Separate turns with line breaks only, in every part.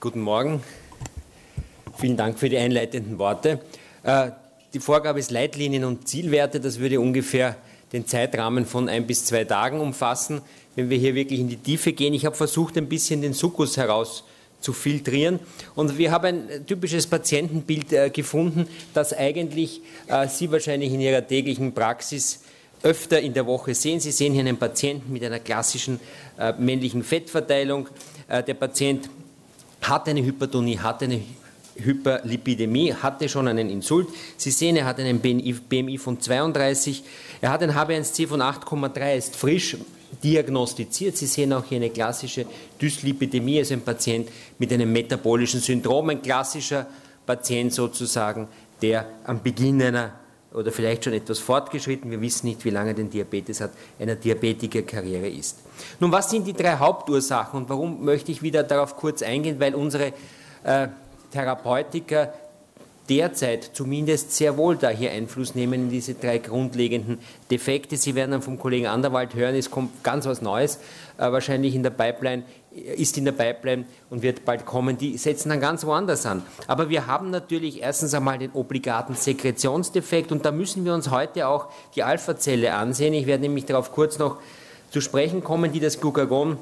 Guten Morgen. Vielen Dank für die einleitenden Worte. Äh, die Vorgabe ist Leitlinien und Zielwerte. Das würde ungefähr den Zeitrahmen von ein bis zwei Tagen umfassen, wenn wir hier wirklich in die Tiefe gehen. Ich habe versucht, ein bisschen den Sukkus heraus zu filtrieren. Und wir haben ein typisches Patientenbild äh, gefunden, das eigentlich äh, Sie wahrscheinlich in Ihrer täglichen Praxis öfter in der Woche sehen. Sie sehen hier einen Patienten mit einer klassischen männlichen Fettverteilung. Der Patient hat eine Hypertonie, hat eine Hyperlipidämie, hatte schon einen Insult. Sie sehen, er hat einen BMI von 32, er hat ein HbA1c von 8,3, ist frisch diagnostiziert. Sie sehen auch hier eine klassische Dyslipidämie, also ein Patient mit einem metabolischen Syndrom, ein klassischer Patient sozusagen, der am Beginn einer oder vielleicht schon etwas fortgeschritten, wir wissen nicht, wie lange den Diabetes hat, einer Diabetikerkarriere ist. Nun, was sind die drei Hauptursachen und warum möchte ich wieder darauf kurz eingehen, weil unsere äh, Therapeutiker derzeit zumindest sehr wohl da hier Einfluss nehmen in diese drei grundlegenden Defekte. Sie werden dann vom Kollegen Anderwald hören, es kommt ganz was Neues, wahrscheinlich in der Pipeline, ist in der Pipeline und wird bald kommen. Die setzen dann ganz woanders an. Aber wir haben natürlich erstens einmal den obligaten Sekretionsdefekt und da müssen wir uns heute auch die Alpha-Zelle ansehen. Ich werde nämlich darauf kurz noch zu sprechen kommen, die das Glucagon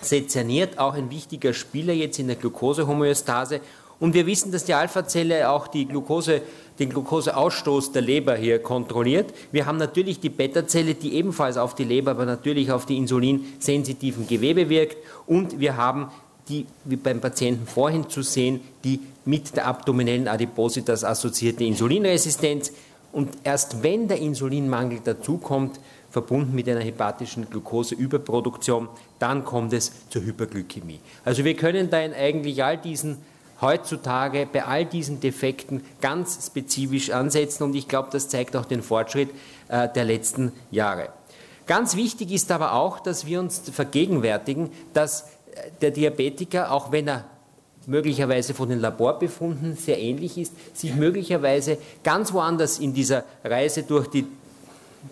sezerniert, auch ein wichtiger Spieler jetzt in der Glukosehomöostase und wir wissen, dass die Alpha-Zelle auch die Glucose, den Glukoseausstoß der Leber hier kontrolliert. Wir haben natürlich die Beta-Zelle, die ebenfalls auf die Leber, aber natürlich auf die insulinsensitiven Gewebe wirkt. Und wir haben die, wie beim Patienten vorhin zu sehen, die mit der abdominellen Adipositas assoziierte Insulinresistenz. Und erst wenn der Insulinmangel dazukommt, verbunden mit einer hepatischen Glukoseüberproduktion, dann kommt es zur Hyperglykämie. Also wir können da in eigentlich all diesen heutzutage bei all diesen Defekten ganz spezifisch ansetzen und ich glaube, das zeigt auch den Fortschritt äh, der letzten Jahre. Ganz wichtig ist aber auch, dass wir uns vergegenwärtigen, dass äh, der Diabetiker, auch wenn er möglicherweise von den Laborbefunden sehr ähnlich ist, sich möglicherweise ganz woanders in dieser Reise durch die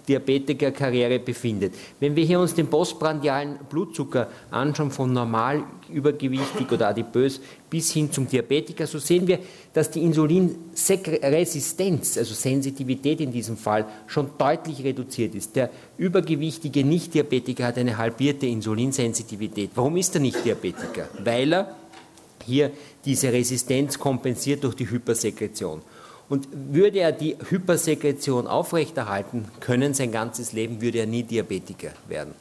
Diabetikerkarriere befindet. Wenn wir hier uns den postprandialen Blutzucker anschauen, von normal, übergewichtig oder adipös bis hin zum Diabetiker, so sehen wir, dass die Insulinresistenz, also Sensitivität in diesem Fall, schon deutlich reduziert ist. Der übergewichtige Nicht-Diabetiker hat eine halbierte Insulinsensitivität. Warum ist er nicht Diabetiker? Weil er hier diese Resistenz kompensiert durch die Hypersekretion. Und würde er die Hypersekretion aufrechterhalten können, sein ganzes Leben, würde er nie Diabetiker werden.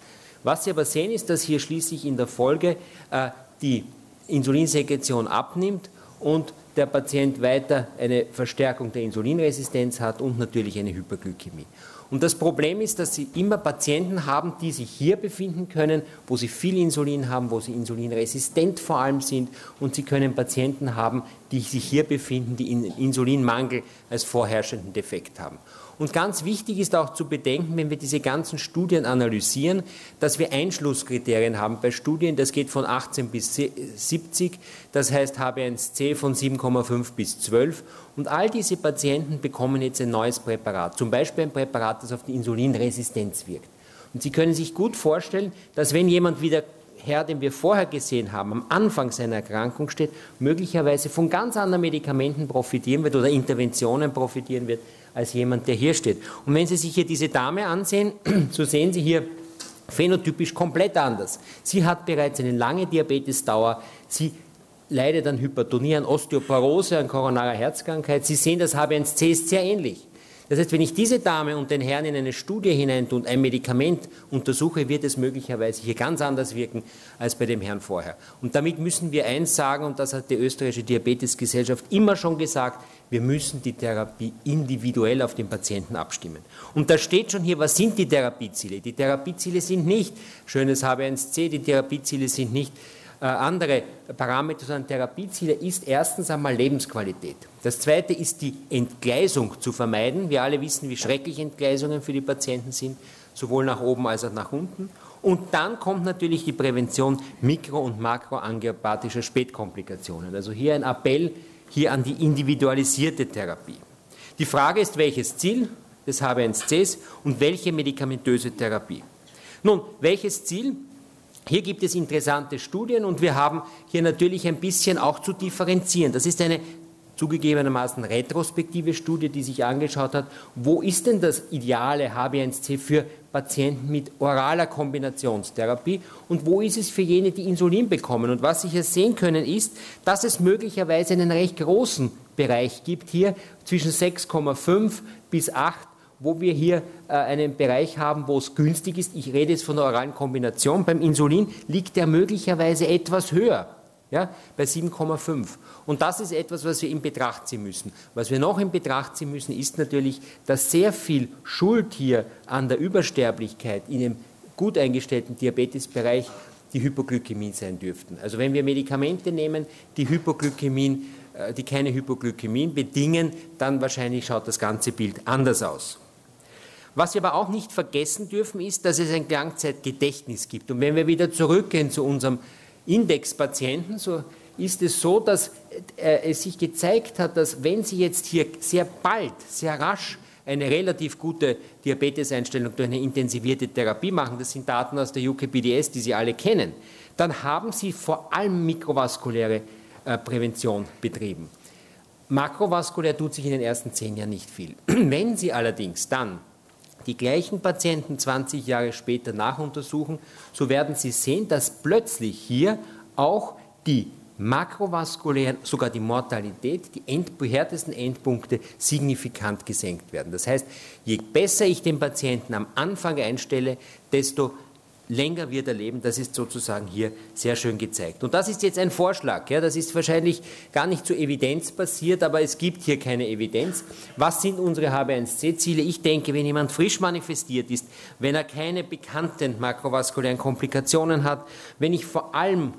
Was Sie aber sehen, ist, dass hier schließlich in der Folge äh, die Insulinsekretion abnimmt und der Patient weiter eine Verstärkung der Insulinresistenz hat und natürlich eine Hyperglykämie. Und das Problem ist, dass Sie immer Patienten haben, die sich hier befinden können, wo sie viel Insulin haben, wo sie insulinresistent vor allem sind. Und Sie können Patienten haben, die sich hier befinden, die Insulinmangel als vorherrschenden Defekt haben. Und ganz wichtig ist auch zu bedenken, wenn wir diese ganzen Studien analysieren, dass wir Einschlusskriterien haben bei Studien. Das geht von 18 bis 70, das heißt HB1C von 7,5 bis 12. Und all diese Patienten bekommen jetzt ein neues Präparat, zum Beispiel ein Präparat, das auf die Insulinresistenz wirkt. Und Sie können sich gut vorstellen, dass wenn jemand wieder Herr, den wir vorher gesehen haben, am Anfang seiner Erkrankung steht, möglicherweise von ganz anderen Medikamenten profitieren wird oder Interventionen profitieren wird, als jemand, der hier steht. Und wenn Sie sich hier diese Dame ansehen, so sehen Sie hier phänotypisch komplett anders. Sie hat bereits eine lange Diabetesdauer, sie leidet an Hypertonie, an Osteoporose, an koronarer Herzkrankheit. Sie sehen, das HbA1c ist sehr ähnlich. Das heißt, wenn ich diese Dame und den Herrn in eine Studie hineintue und ein Medikament untersuche, wird es möglicherweise hier ganz anders wirken als bei dem Herrn vorher. Und damit müssen wir eins sagen, und das hat die österreichische Diabetesgesellschaft immer schon gesagt, wir müssen die Therapie individuell auf den Patienten abstimmen. Und da steht schon hier, was sind die Therapieziele? Die Therapieziele sind nicht schönes HB1C, die Therapieziele sind nicht andere Parameter, sondern Therapieziele ist erstens einmal Lebensqualität. Das zweite ist die Entgleisung zu vermeiden. Wir alle wissen, wie schrecklich Entgleisungen für die Patienten sind, sowohl nach oben als auch nach unten. Und dann kommt natürlich die Prävention mikro- und makroangiopathischer Spätkomplikationen. Also hier ein Appell hier an die individualisierte Therapie. Die Frage ist, welches Ziel des HB1Cs und welche medikamentöse Therapie. Nun, welches Ziel? Hier gibt es interessante Studien und wir haben hier natürlich ein bisschen auch zu differenzieren. Das ist eine zugegebenermaßen retrospektive Studie, die sich angeschaut hat, wo ist denn das ideale HB1C für Patienten mit oraler Kombinationstherapie und wo ist es für jene, die Insulin bekommen. Und was Sie hier sehen können, ist, dass es möglicherweise einen recht großen Bereich gibt, hier zwischen 6,5 bis 8 wo wir hier äh, einen Bereich haben, wo es günstig ist. Ich rede jetzt von der oralen Kombination. Beim Insulin liegt der möglicherweise etwas höher ja, bei 7,5. Und das ist etwas, was wir in Betracht ziehen müssen. Was wir noch in Betracht ziehen müssen, ist natürlich, dass sehr viel Schuld hier an der Übersterblichkeit in dem gut eingestellten Diabetesbereich die Hypoglykämie sein dürften. Also wenn wir Medikamente nehmen, die Hypoglykämien, äh, die keine Hypoglykämien bedingen, dann wahrscheinlich schaut das ganze Bild anders aus. Was wir aber auch nicht vergessen dürfen, ist, dass es ein Langzeitgedächtnis gibt. Und wenn wir wieder zurückgehen zu unserem Indexpatienten, so ist es so, dass äh, es sich gezeigt hat, dass wenn Sie jetzt hier sehr bald, sehr rasch eine relativ gute Diabeteseinstellung durch eine intensivierte Therapie machen, das sind Daten aus der UKPDS, die Sie alle kennen, dann haben Sie vor allem mikrovaskuläre äh, Prävention betrieben. Makrovaskulär tut sich in den ersten zehn Jahren nicht viel. Wenn Sie allerdings dann die gleichen Patienten 20 Jahre später nachuntersuchen, so werden Sie sehen, dass plötzlich hier auch die makrovaskulären, sogar die Mortalität, die härtesten Endpunkte signifikant gesenkt werden. Das heißt, je besser ich den Patienten am Anfang einstelle, desto länger wird er leben. Das ist sozusagen hier sehr schön gezeigt. Und das ist jetzt ein Vorschlag. Ja, das ist wahrscheinlich gar nicht so evidenzbasiert, aber es gibt hier keine Evidenz. Was sind unsere HB1C-Ziele? Ich denke, wenn jemand frisch manifestiert ist, wenn er keine bekannten makrovaskulären Komplikationen hat, wenn ich vor allem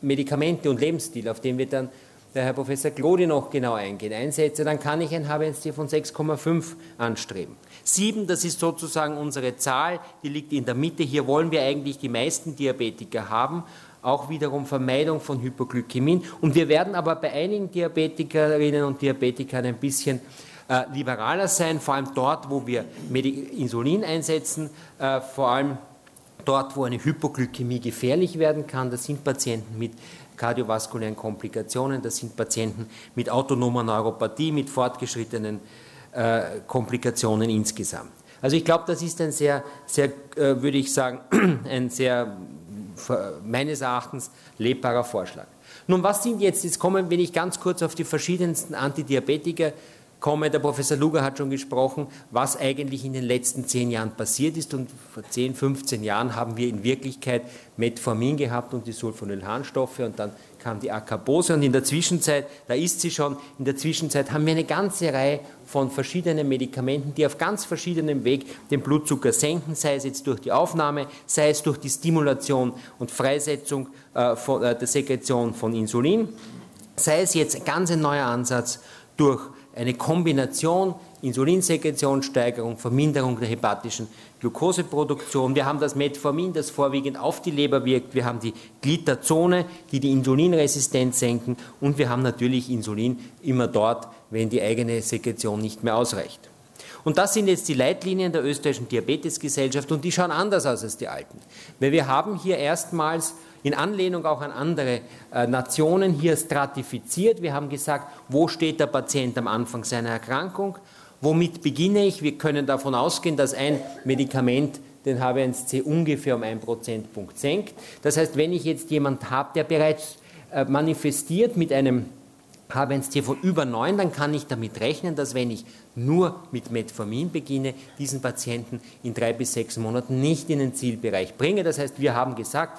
Medikamente und Lebensstil, auf den wir dann der Herr Professor Glodi noch genau eingehen, einsetze, dann kann ich ein HbA1c von 6,5 anstreben. 7, das ist sozusagen unsere Zahl, die liegt in der Mitte. Hier wollen wir eigentlich die meisten Diabetiker haben, auch wiederum Vermeidung von Hypoglykämien. Und wir werden aber bei einigen Diabetikerinnen und Diabetikern ein bisschen äh, liberaler sein, vor allem dort, wo wir Insulin einsetzen, äh, vor allem dort, wo eine Hypoglykämie gefährlich werden kann. Das sind Patienten mit kardiovaskulären Komplikationen. Das sind Patienten mit autonomer Neuropathie, mit fortgeschrittenen äh, Komplikationen insgesamt. Also ich glaube, das ist ein sehr, sehr, äh, würde ich sagen, ein sehr meines Erachtens lebbarer Vorschlag. Nun, was sind jetzt, jetzt kommen, wenn ich ganz kurz auf die verschiedensten Antidiabetika komme. Der Professor Luger hat schon gesprochen, was eigentlich in den letzten zehn Jahren passiert ist. Und vor 10, 15 Jahren haben wir in Wirklichkeit Metformin gehabt und die Sulfonylharnstoffe und dann kam die Acarbose und in der Zwischenzeit, da ist sie schon, in der Zwischenzeit haben wir eine ganze Reihe von verschiedenen Medikamenten, die auf ganz verschiedenem Weg den Blutzucker senken, sei es jetzt durch die Aufnahme, sei es durch die Stimulation und Freisetzung äh, von, äh, der Sekretion von Insulin, sei es jetzt ein ganz neuer Ansatz durch eine Kombination Insulinsekretionssteigerung, Verminderung der hepatischen Glukoseproduktion. Wir haben das Metformin, das vorwiegend auf die Leber wirkt. Wir haben die Glitazone, die die Insulinresistenz senken. Und wir haben natürlich Insulin immer dort, wenn die eigene Sekretion nicht mehr ausreicht. Und das sind jetzt die Leitlinien der österreichischen Diabetesgesellschaft und die schauen anders aus als die alten. Weil wir haben hier erstmals in Anlehnung auch an andere äh, Nationen hier stratifiziert. Wir haben gesagt, wo steht der Patient am Anfang seiner Erkrankung, womit beginne ich. Wir können davon ausgehen, dass ein Medikament den H1C ungefähr um einen Prozentpunkt senkt. Das heißt, wenn ich jetzt jemanden habe, der bereits äh, manifestiert mit einem H1C von über 9, dann kann ich damit rechnen, dass wenn ich nur mit Metformin beginne, diesen Patienten in drei bis sechs Monaten nicht in den Zielbereich bringe. Das heißt, wir haben gesagt,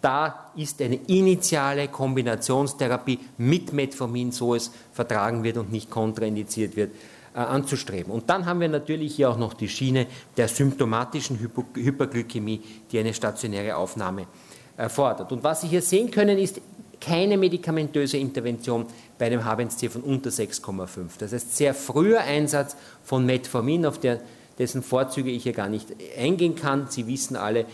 da ist eine initiale Kombinationstherapie mit Metformin, so es vertragen wird und nicht kontraindiziert wird, äh, anzustreben. Und dann haben wir natürlich hier auch noch die Schiene der symptomatischen Hyperglykämie, die eine stationäre Aufnahme erfordert. Und was Sie hier sehen können, ist keine medikamentöse Intervention bei einem H1C von unter 6,5. Das heißt, sehr früher Einsatz von Metformin, auf der, dessen Vorzüge ich hier gar nicht eingehen kann. Sie wissen alle, äh,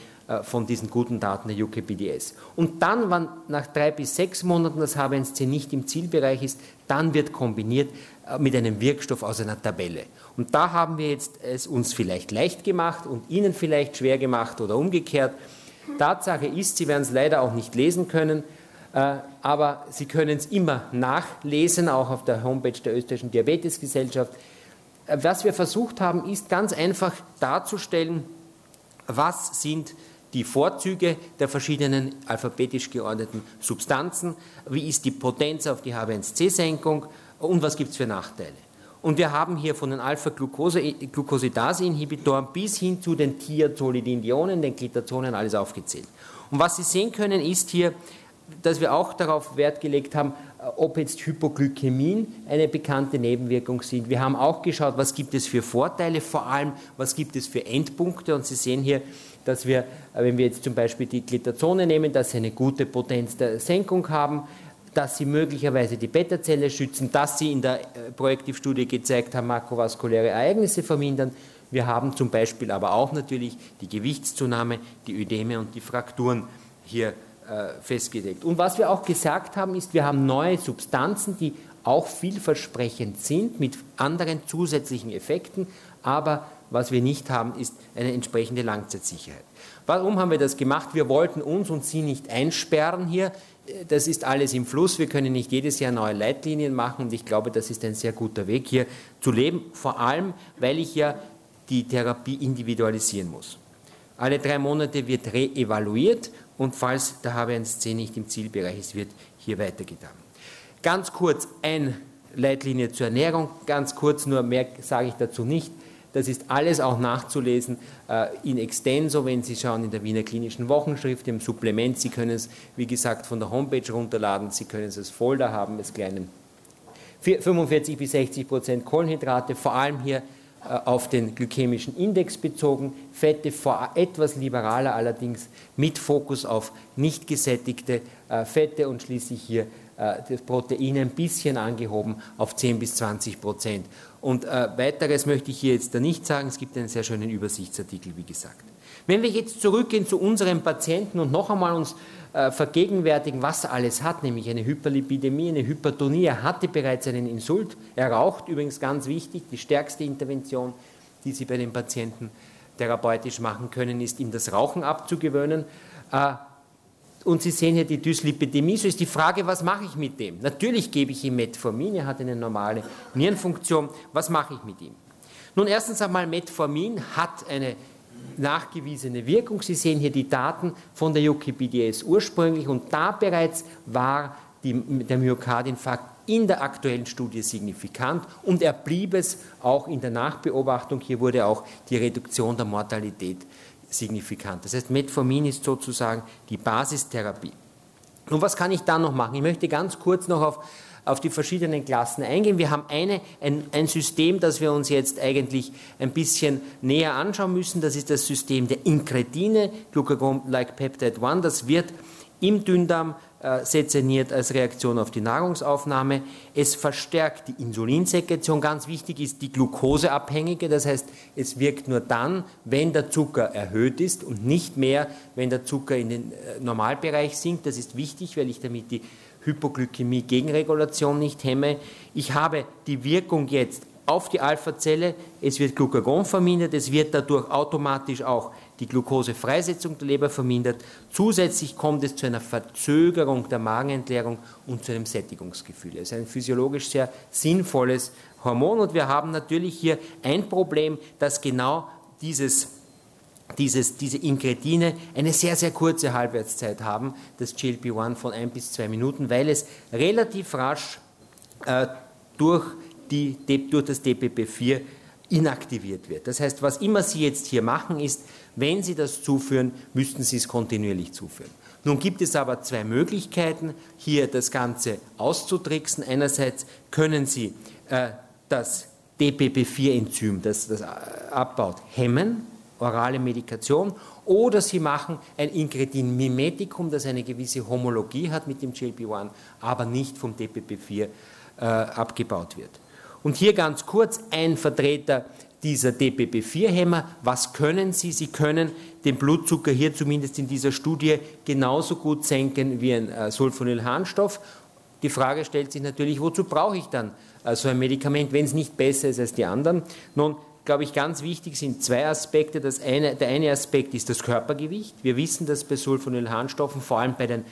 von diesen guten Daten der UKPDS. Und dann, wenn nach drei bis sechs Monaten das H1C nicht im Zielbereich ist, dann wird kombiniert äh, mit einem Wirkstoff aus einer Tabelle. Und da haben wir jetzt es uns vielleicht leicht gemacht und Ihnen vielleicht schwer gemacht oder umgekehrt. Tatsache ist, Sie werden es leider auch nicht lesen können, äh, aber Sie können es immer nachlesen, auch auf der Homepage der Österreichischen Diabetesgesellschaft. Äh, was wir versucht haben, ist ganz einfach darzustellen, was sind die Vorzüge der verschiedenen alphabetisch geordneten Substanzen, wie ist die Potenz auf die H1C-Senkung und was gibt es für Nachteile. Und wir haben hier von den Alpha-Glucosidase-Inhibitoren bis hin zu den Thiazolidindionen, den Glitazonen, alles aufgezählt. Und was Sie sehen können, ist hier, dass wir auch darauf Wert gelegt haben, ob jetzt Hypoglykämien eine bekannte Nebenwirkung sind. Wir haben auch geschaut, was gibt es für Vorteile, vor allem was gibt es für Endpunkte. Und Sie sehen hier, dass wir, wenn wir jetzt zum Beispiel die Glitazone nehmen, dass sie eine gute Potenz der Senkung haben, dass sie möglicherweise die Beta-Zelle schützen, dass sie in der äh, Projektivstudie gezeigt haben, makrovaskuläre Ereignisse vermindern. Wir haben zum Beispiel aber auch natürlich die Gewichtszunahme, die Ödeme und die Frakturen hier äh, festgelegt. Und was wir auch gesagt haben, ist, wir haben neue Substanzen, die auch vielversprechend sind mit anderen zusätzlichen Effekten, aber was wir nicht haben, ist eine entsprechende Langzeitsicherheit. Warum haben wir das gemacht? Wir wollten uns und Sie nicht einsperren hier das ist alles im Fluss. Wir können nicht jedes Jahr neue Leitlinien machen und ich glaube, das ist ein sehr guter Weg hier zu leben, vor allem, weil ich ja die Therapie individualisieren muss. Alle drei Monate wird reevaluiert und falls der HB1C nicht im Zielbereich ist, wird hier weitergetan. Ganz kurz eine Leitlinie zur Ernährung, ganz kurz nur mehr sage ich dazu nicht. Das ist alles auch nachzulesen äh, in extenso, wenn Sie schauen in der Wiener Klinischen Wochenschrift, im Supplement. Sie können es, wie gesagt, von der Homepage runterladen. Sie können es als Folder haben, als kleinen 45 bis 60 Prozent Kohlenhydrate, vor allem hier äh, auf den glykämischen Index bezogen, Fette vor etwas liberaler allerdings mit Fokus auf nicht gesättigte äh, Fette und schließlich hier das Protein ein bisschen angehoben auf 10 bis 20 Prozent. Und äh, weiteres möchte ich hier jetzt da nicht sagen. Es gibt einen sehr schönen Übersichtsartikel, wie gesagt. Wenn wir jetzt zurückgehen zu unseren Patienten und noch einmal uns äh, vergegenwärtigen, was er alles hat, nämlich eine Hyperlipidemie, eine Hypertonie, er hatte bereits einen Insult, er raucht übrigens ganz wichtig, die stärkste Intervention, die Sie bei den Patienten therapeutisch machen können, ist, ihm das Rauchen abzugewöhnen. Äh, und Sie sehen hier die Dyslipidemie, so ist die Frage, was mache ich mit dem? Natürlich gebe ich ihm Metformin, er hat eine normale Nierenfunktion, was mache ich mit ihm? Nun, erstens einmal, Metformin hat eine nachgewiesene Wirkung. Sie sehen hier die Daten von der UKPDS ursprünglich und da bereits war die, der Myokardinfarkt in der aktuellen Studie signifikant und er blieb es auch in der Nachbeobachtung. Hier wurde auch die Reduktion der Mortalität signifikant. Das heißt, Metformin ist sozusagen die Basistherapie. Und was kann ich dann noch machen? Ich möchte ganz kurz noch auf, auf die verschiedenen Klassen eingehen. Wir haben eine, ein, ein System, das wir uns jetzt eigentlich ein bisschen näher anschauen müssen. Das ist das System der Inkretine, Glucagon-like Peptide 1. Das wird im Dünndarm sezerniert als Reaktion auf die Nahrungsaufnahme. Es verstärkt die Insulinsekretion. Ganz wichtig ist die glukoseabhängige, das heißt, es wirkt nur dann, wenn der Zucker erhöht ist und nicht mehr, wenn der Zucker in den äh, Normalbereich sinkt. Das ist wichtig, weil ich damit die Hypoglykämie-Gegenregulation nicht hemme. Ich habe die Wirkung jetzt auf die Alpha-Zelle, es wird Glucagon vermindert, es wird dadurch automatisch auch die Glukosefreisetzung der Leber vermindert. Zusätzlich kommt es zu einer Verzögerung der Magenentleerung und zu einem Sättigungsgefühl. Es ist ein physiologisch sehr sinnvolles Hormon und wir haben natürlich hier ein Problem, dass genau dieses dieses, diese Inkretine eine sehr, sehr kurze Halbwertszeit haben, das GLP-1 von ein bis zwei Minuten, weil es relativ rasch äh, durch, die, durch das DPP-4 inaktiviert wird. Das heißt, was immer Sie jetzt hier machen, ist, wenn Sie das zuführen, müssten Sie es kontinuierlich zuführen. Nun gibt es aber zwei Möglichkeiten, hier das Ganze auszutricksen. Einerseits können Sie äh, das DPP4-Enzym, das das abbaut, hemmen, orale Medikation, oder Sie machen ein Inkretin-Mimetikum, das eine gewisse Homologie hat mit dem GLP-1, aber nicht vom DPP4 äh, abgebaut wird. Und hier ganz kurz ein Vertreter dieser DPP4-Hämmer. Was können sie? Sie können den Blutzucker hier zumindest in dieser Studie genauso gut senken wie ein äh, Sulfonylharnstoff. Die Frage stellt sich natürlich, wozu brauche ich dann äh, so ein Medikament, wenn es nicht besser ist als die anderen? Nun, glaube ich, ganz wichtig sind zwei Aspekte. Das eine, der eine Aspekt ist das Körpergewicht. Wir wissen, dass bei Sulfonylharnstoffen, vor allem bei den,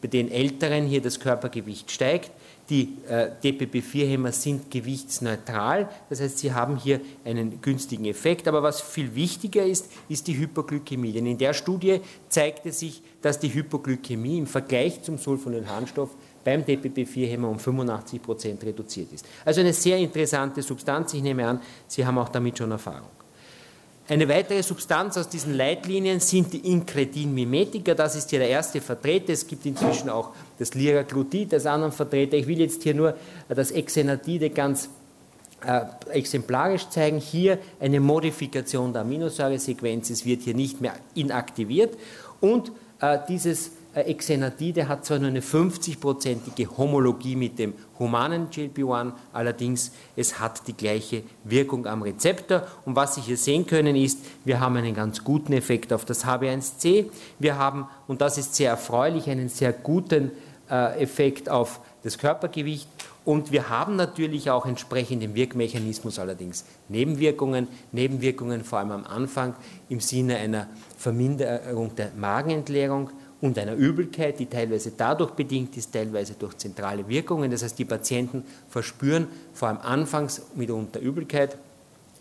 bei den Älteren, hier das Körpergewicht steigt. Die äh, DPP-4-Hämmer sind gewichtsneutral, das heißt, sie haben hier einen günstigen Effekt. Aber was viel wichtiger ist, ist die Hypoglykämie. Denn in der Studie zeigte sich, dass die Hypoglykämie im Vergleich zum Sulfonylharnstoff beim DPP-4-Hämmer um 85 Prozent reduziert ist. Also eine sehr interessante Substanz. Ich nehme an, Sie haben auch damit schon Erfahrung. Eine weitere Substanz aus diesen Leitlinien sind die Inkretin-Mimetika. Das ist hier der erste Vertreter. Es gibt inzwischen auch das Liraglutid als anderen Vertreter. Ich will jetzt hier nur das Exenatide ganz äh, exemplarisch zeigen. Hier eine Modifikation der Aminosäuresequenz. Es wird hier nicht mehr inaktiviert. Und äh, dieses Exenatide hat zwar nur eine 50-prozentige Homologie mit dem humanen GLP-1, allerdings es hat die gleiche Wirkung am Rezeptor. Und was Sie hier sehen können ist, wir haben einen ganz guten Effekt auf das HB1C. Wir haben, und das ist sehr erfreulich, einen sehr guten äh, Effekt auf das Körpergewicht. Und wir haben natürlich auch entsprechend im Wirkmechanismus allerdings Nebenwirkungen, Nebenwirkungen vor allem am Anfang im Sinne einer Verminderung der Magenentleerung und einer Übelkeit, die teilweise dadurch bedingt ist, teilweise durch zentrale Wirkungen. Das heißt, die Patienten verspüren vor allem anfangs mitunter Übelkeit.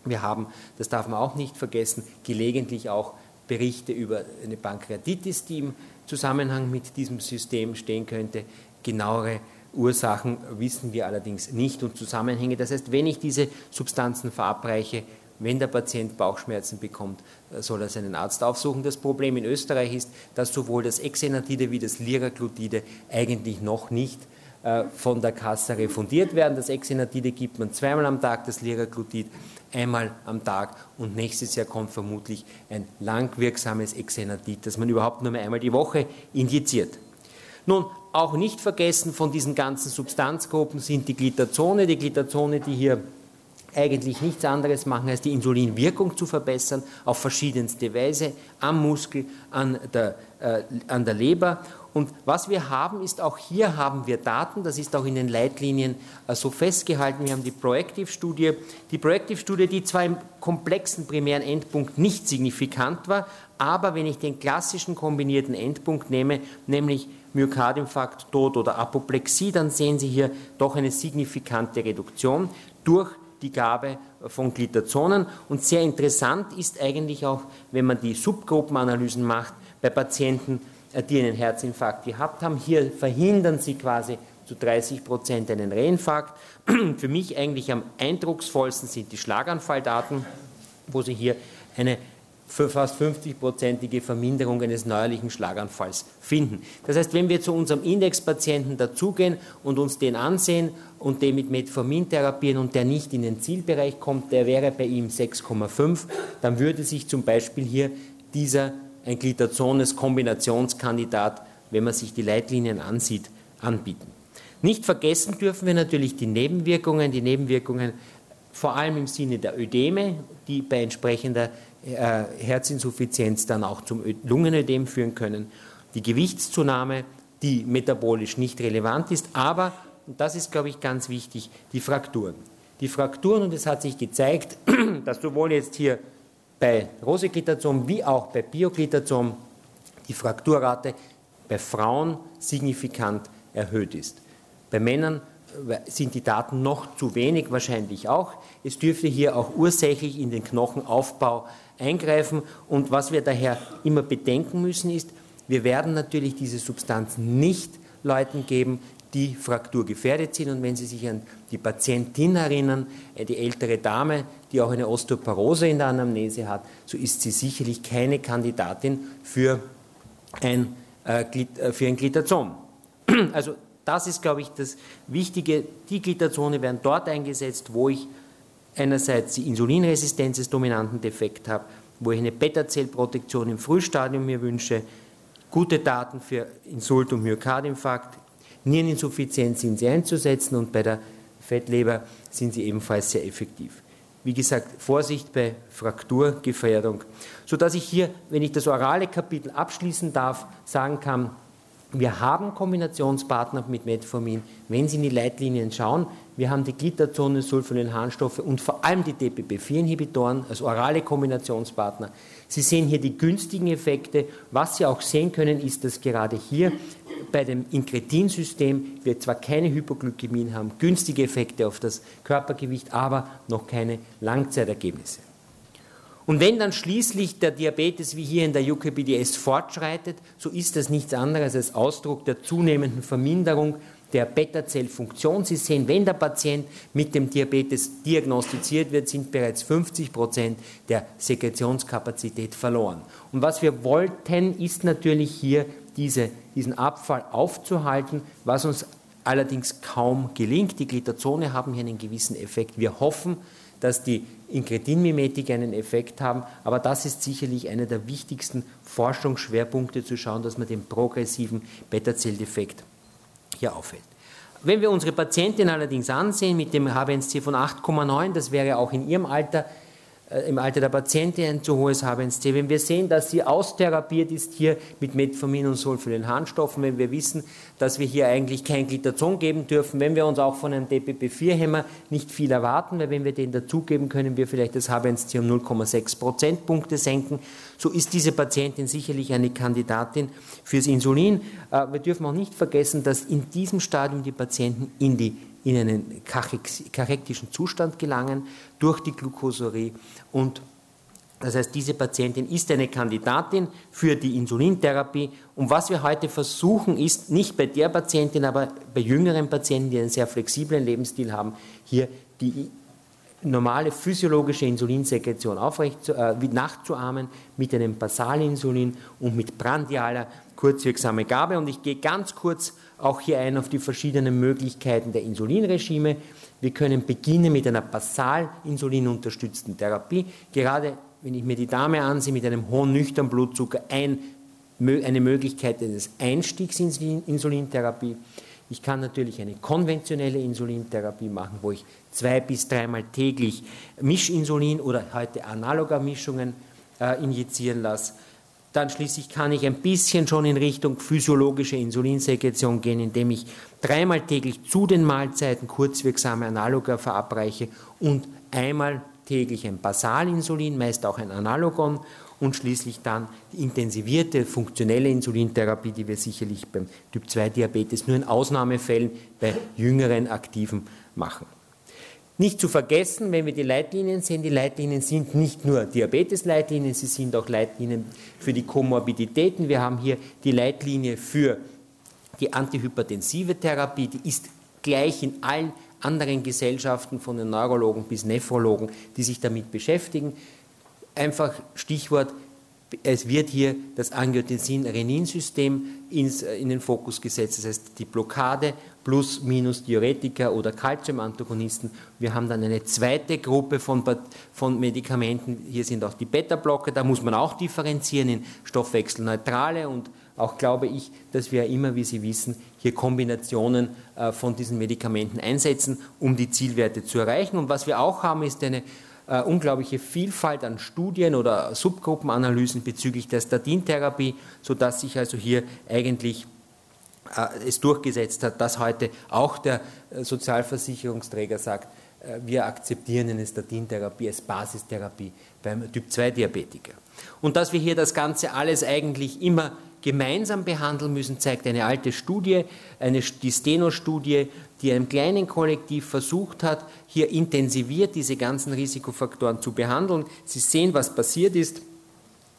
Wir haben, das darf man auch nicht vergessen, gelegentlich auch Berichte über eine Pankreatitis, die im Zusammenhang mit diesem System stehen könnte. Genauere Ursachen wissen wir allerdings nicht und Zusammenhänge. Das heißt, wenn ich diese Substanzen verabreiche, wenn der Patient Bauchschmerzen bekommt, äh, soll er seinen Arzt aufsuchen. Das Problem in Österreich ist, dass sowohl das Exenatide wie das Liraglutide eigentlich noch nicht äh, von der Kasse refundiert werden. Das Exenatide gibt man zweimal am Tag, das Liraglutid einmal am Tag und nächstes Jahr kommt vermutlich ein langwirksames Exenatid, das man überhaupt nur einmal die Woche injiziert. Nun, auch nicht vergessen von diesen ganzen Substanzgruppen sind die Glitazone, die Glitazone, die hier eigentlich nichts anderes machen, als die Insulinwirkung zu verbessern, auf verschiedenste Weise, am Muskel, an der, äh, an der Leber. Und was wir haben, ist auch hier haben wir Daten, das ist auch in den Leitlinien äh, so festgehalten. Wir haben die Proactive-Studie. Die Proactive-Studie, die zwar im komplexen primären Endpunkt nicht signifikant war, aber wenn ich den klassischen kombinierten Endpunkt nehme, nämlich Myokardinfarkt, Tod oder Apoplexie, dann sehen Sie hier doch eine signifikante Reduktion durch die Gabe von Glitazonen. Und sehr interessant ist eigentlich auch, wenn man die Subgruppenanalysen macht, bei Patienten, äh, die einen Herzinfarkt gehabt haben. Hier verhindern sie quasi zu 30 Prozent einen Reinfarkt. Für mich eigentlich am eindrucksvollsten sind die Schlaganfalldaten, wo Sie hier eine für fast 50-prozentige Verminderung eines neuerlichen Schlaganfalls finden. Das heißt, wenn wir zu unserem Indexpatienten dazugehen und uns den ansehen und den mit Metformin therapieren und der nicht in den Zielbereich kommt, der wäre bei ihm 6,5, dann würde sich zum Beispiel hier dieser ein Glitazones Kombinationskandidat, wenn man sich die Leitlinien ansieht, anbieten. Nicht vergessen dürfen wir natürlich die Nebenwirkungen, die Nebenwirkungen vor allem im Sinne der Ödeme, die bei entsprechender Herzinsuffizienz dann auch zum Lungenödem führen können. Die Gewichtszunahme, die metabolisch nicht relevant ist, aber, und das ist, glaube ich, ganz wichtig, die Frakturen. Die Frakturen, und es hat sich gezeigt, dass sowohl jetzt hier bei Roseglytazom wie auch bei Bioglitazom die Frakturrate bei Frauen signifikant erhöht ist. Bei Männern sind die Daten noch zu wenig, wahrscheinlich auch. Es dürfte hier auch ursächlich in den Knochenaufbau eingreifen. Und was wir daher immer bedenken müssen, ist, wir werden natürlich diese Substanz nicht Leuten geben, die frakturgefährdet sind. Und wenn Sie sich an die Patientin erinnern, äh, die ältere Dame, die auch eine Osteoporose in der Anamnese hat, so ist sie sicherlich keine Kandidatin für ein, äh, äh für ein Glitazom. Also das ist, glaube ich, das Wichtige. Die Glitazone werden dort eingesetzt, wo ich einerseits die Insulinresistenz als dominanten Defekt habe, wo ich eine Beta-Zellprotektion im Frühstadium mir wünsche, gute Daten für Insult- und Myokardinfarkt, Niereninsuffizienz sind sie einzusetzen und bei der Fettleber sind sie ebenfalls sehr effektiv. Wie gesagt, Vorsicht bei Frakturgefährdung, sodass ich hier, wenn ich das orale Kapitel abschließen darf, sagen kann, Wir haben Kombinationspartner mit Metformin. Wenn Sie in die Leitlinien schauen, wir haben die Glitazone, Sulfonylharnstoffe und vor allem die DPP-4-Inhibitoren als orale Kombinationspartner. Sie sehen hier die günstigen Effekte. Was Sie auch sehen können, ist, dass gerade hier bei dem Inkretin-System wir zwar keine Hypoglykämien haben, günstige Effekte auf das Körpergewicht, aber noch keine Langzeitergebnisse. Und wenn dann schließlich der Diabetes wie hier in der UKBDS fortschreitet, so ist das nichts anderes als Ausdruck der zunehmenden Verminderung der Beta-Zellfunktion. Sie sehen, wenn der Patient mit dem Diabetes diagnostiziert wird, sind bereits 50 Prozent der Sekretionskapazität verloren. Und was wir wollten, ist natürlich hier diese, diesen Abfall aufzuhalten, was uns allerdings kaum gelingt. Die Glitazone haben hier einen gewissen Effekt. Wir hoffen, dass die Inkretinmimetik einen Effekt haben, aber das ist sicherlich einer der wichtigsten Forschungsschwerpunkte zu schauen, dass man den progressiven Beta-Zell-Defekt hier auffällt. Wenn wir unsere Patientin allerdings ansehen mit dem HbA1c von 8,9, das wäre auch in ihrem Alter im Alter der Patientin ein zu hohes HbA1c. Wenn wir sehen, dass sie austherapiert ist hier mit Metformin und Sulfonylharnstoffen, wenn wir wissen, dass wir hier eigentlich kein Glitazon geben dürfen, wenn wir uns auch von einem DPP-4-Hämmer nicht viel erwarten, weil wenn wir den dazugeben, können wir vielleicht das HbA1c um 0,6 Prozentpunkte senken, so ist diese Patientin sicherlich eine Kandidatin fürs Insulin. Äh, wir dürfen auch nicht vergessen, dass in diesem Stadium die Patienten in die in einen kachektischen Zustand gelangen durch die Glucosurie und das heißt, diese Patientin ist eine Kandidatin für die Insulintherapie. Und was wir heute versuchen, ist nicht bei der Patientin, aber bei jüngeren Patienten, die einen sehr flexiblen Lebensstil haben, hier die normale physiologische Insulinsekretion aufrecht äh, nachzuahmen mit einem Basalinsulin und mit brandialer kurzwirksame Gabe. Und ich gehe ganz kurz auch hier ein auf die verschiedenen Möglichkeiten der Insulinregime. Wir können beginnen mit einer basal insulinunterstützten Therapie. Gerade wenn ich mir die Dame ansehe mit einem hohen nüchternen Blutzucker, ein, eine Möglichkeit eines Einstiegs in Insulintherapie. Ich kann natürlich eine konventionelle Insulintherapie machen, wo ich zwei bis dreimal täglich Mischinsulin oder heute analoger Mischungen äh, injizieren lasse. Dann schließlich kann ich ein bisschen schon in Richtung physiologische Insulinsekretion gehen, indem ich dreimal täglich zu den Mahlzeiten kurzwirksame Analoga verabreiche und einmal täglich ein Basalinsulin, meist auch ein Analogon und schließlich dann die intensivierte funktionelle Insulintherapie, die wir sicherlich beim Typ-2-Diabetes nur in Ausnahmefällen bei jüngeren Aktiven machen. Nicht zu vergessen, wenn wir die Leitlinien sehen, die Leitlinien sind nicht nur Diabetes-Leitlinien, sie sind auch Leitlinien für die Komorbiditäten. Wir haben hier die Leitlinie für die antihypertensive Therapie, die ist gleich in allen anderen Gesellschaften von den Neurologen bis Nephrologen, die sich damit beschäftigen. Einfach Stichwort es wird hier das Angiotensin-Renin-System in den Fokus gesetzt, das heißt die Blockade plus minus Diuretika oder Calcium-Antagonisten. Wir haben dann eine zweite Gruppe von, von Medikamenten, hier sind auch die Beta-Blocker, da muss man auch differenzieren in stoffwechselneutrale und auch glaube ich, dass wir immer, wie Sie wissen, hier Kombinationen äh, von diesen Medikamenten einsetzen, um die Zielwerte zu erreichen. Und was wir auch haben, ist eine äh, unglaubliche Vielfalt an Studien oder Subgruppenanalysen bezüglich der Statintherapie, sodass sich also hier eigentlich es durchgesetzt hat, dass heute auch der äh, Sozialversicherungsträger sagt, äh, wir akzeptieren eine Statintherapie als Basistherapie beim Typ-2-Diabetiker. Und dass wir hier das Ganze alles eigentlich immer gemeinsam behandeln müssen, zeigt eine alte Studie, eine, die Steno-Studie, die einem kleinen Kollektiv versucht hat, hier intensiviert diese ganzen Risikofaktoren zu behandeln. Sie sehen, was passiert ist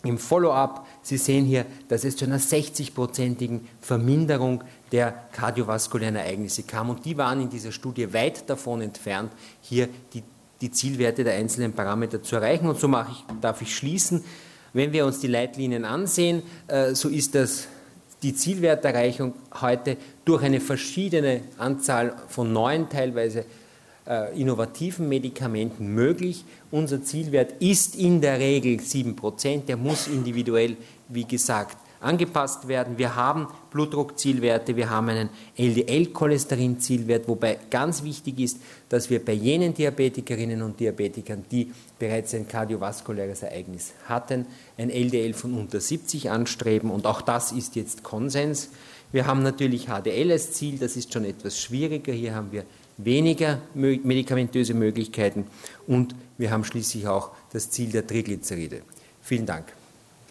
im Follow-up. Sie sehen hier, dass es zu einer 60-prozentigen Verminderung der kardiovaskulären Ereignisse kam. Und die waren in dieser Studie weit davon entfernt, hier die, die Zielwerte der einzelnen Parameter zu erreichen. Und so ich, darf ich schließen. Wenn wir uns die Leitlinien ansehen, äh, so ist das die Zielwerterreichung heute durch eine verschiedene Anzahl von neuen, teilweise äh, innovativen Medikamenten möglich. Unser Zielwert ist in der Regel 7%. Der muss individuell, wie gesagt, angepasst werden. Wir haben Blutdruckzielwerte, wir haben einen LDL-Cholesterin-Zielwert, wobei ganz wichtig ist, dass wir bei jenen Diabetikerinnen und Diabetikern, die bereits ein kardiovaskuläres Ereignis hatten, ein LDL von unter 70 anstreben und auch das ist jetzt Konsens. Wir haben natürlich HDL als Ziel, das ist schon etwas schwieriger. Hier haben wir weniger medikamentöse Möglichkeiten und wir haben schließlich auch das Ziel der Triglyceride. Vielen Dank.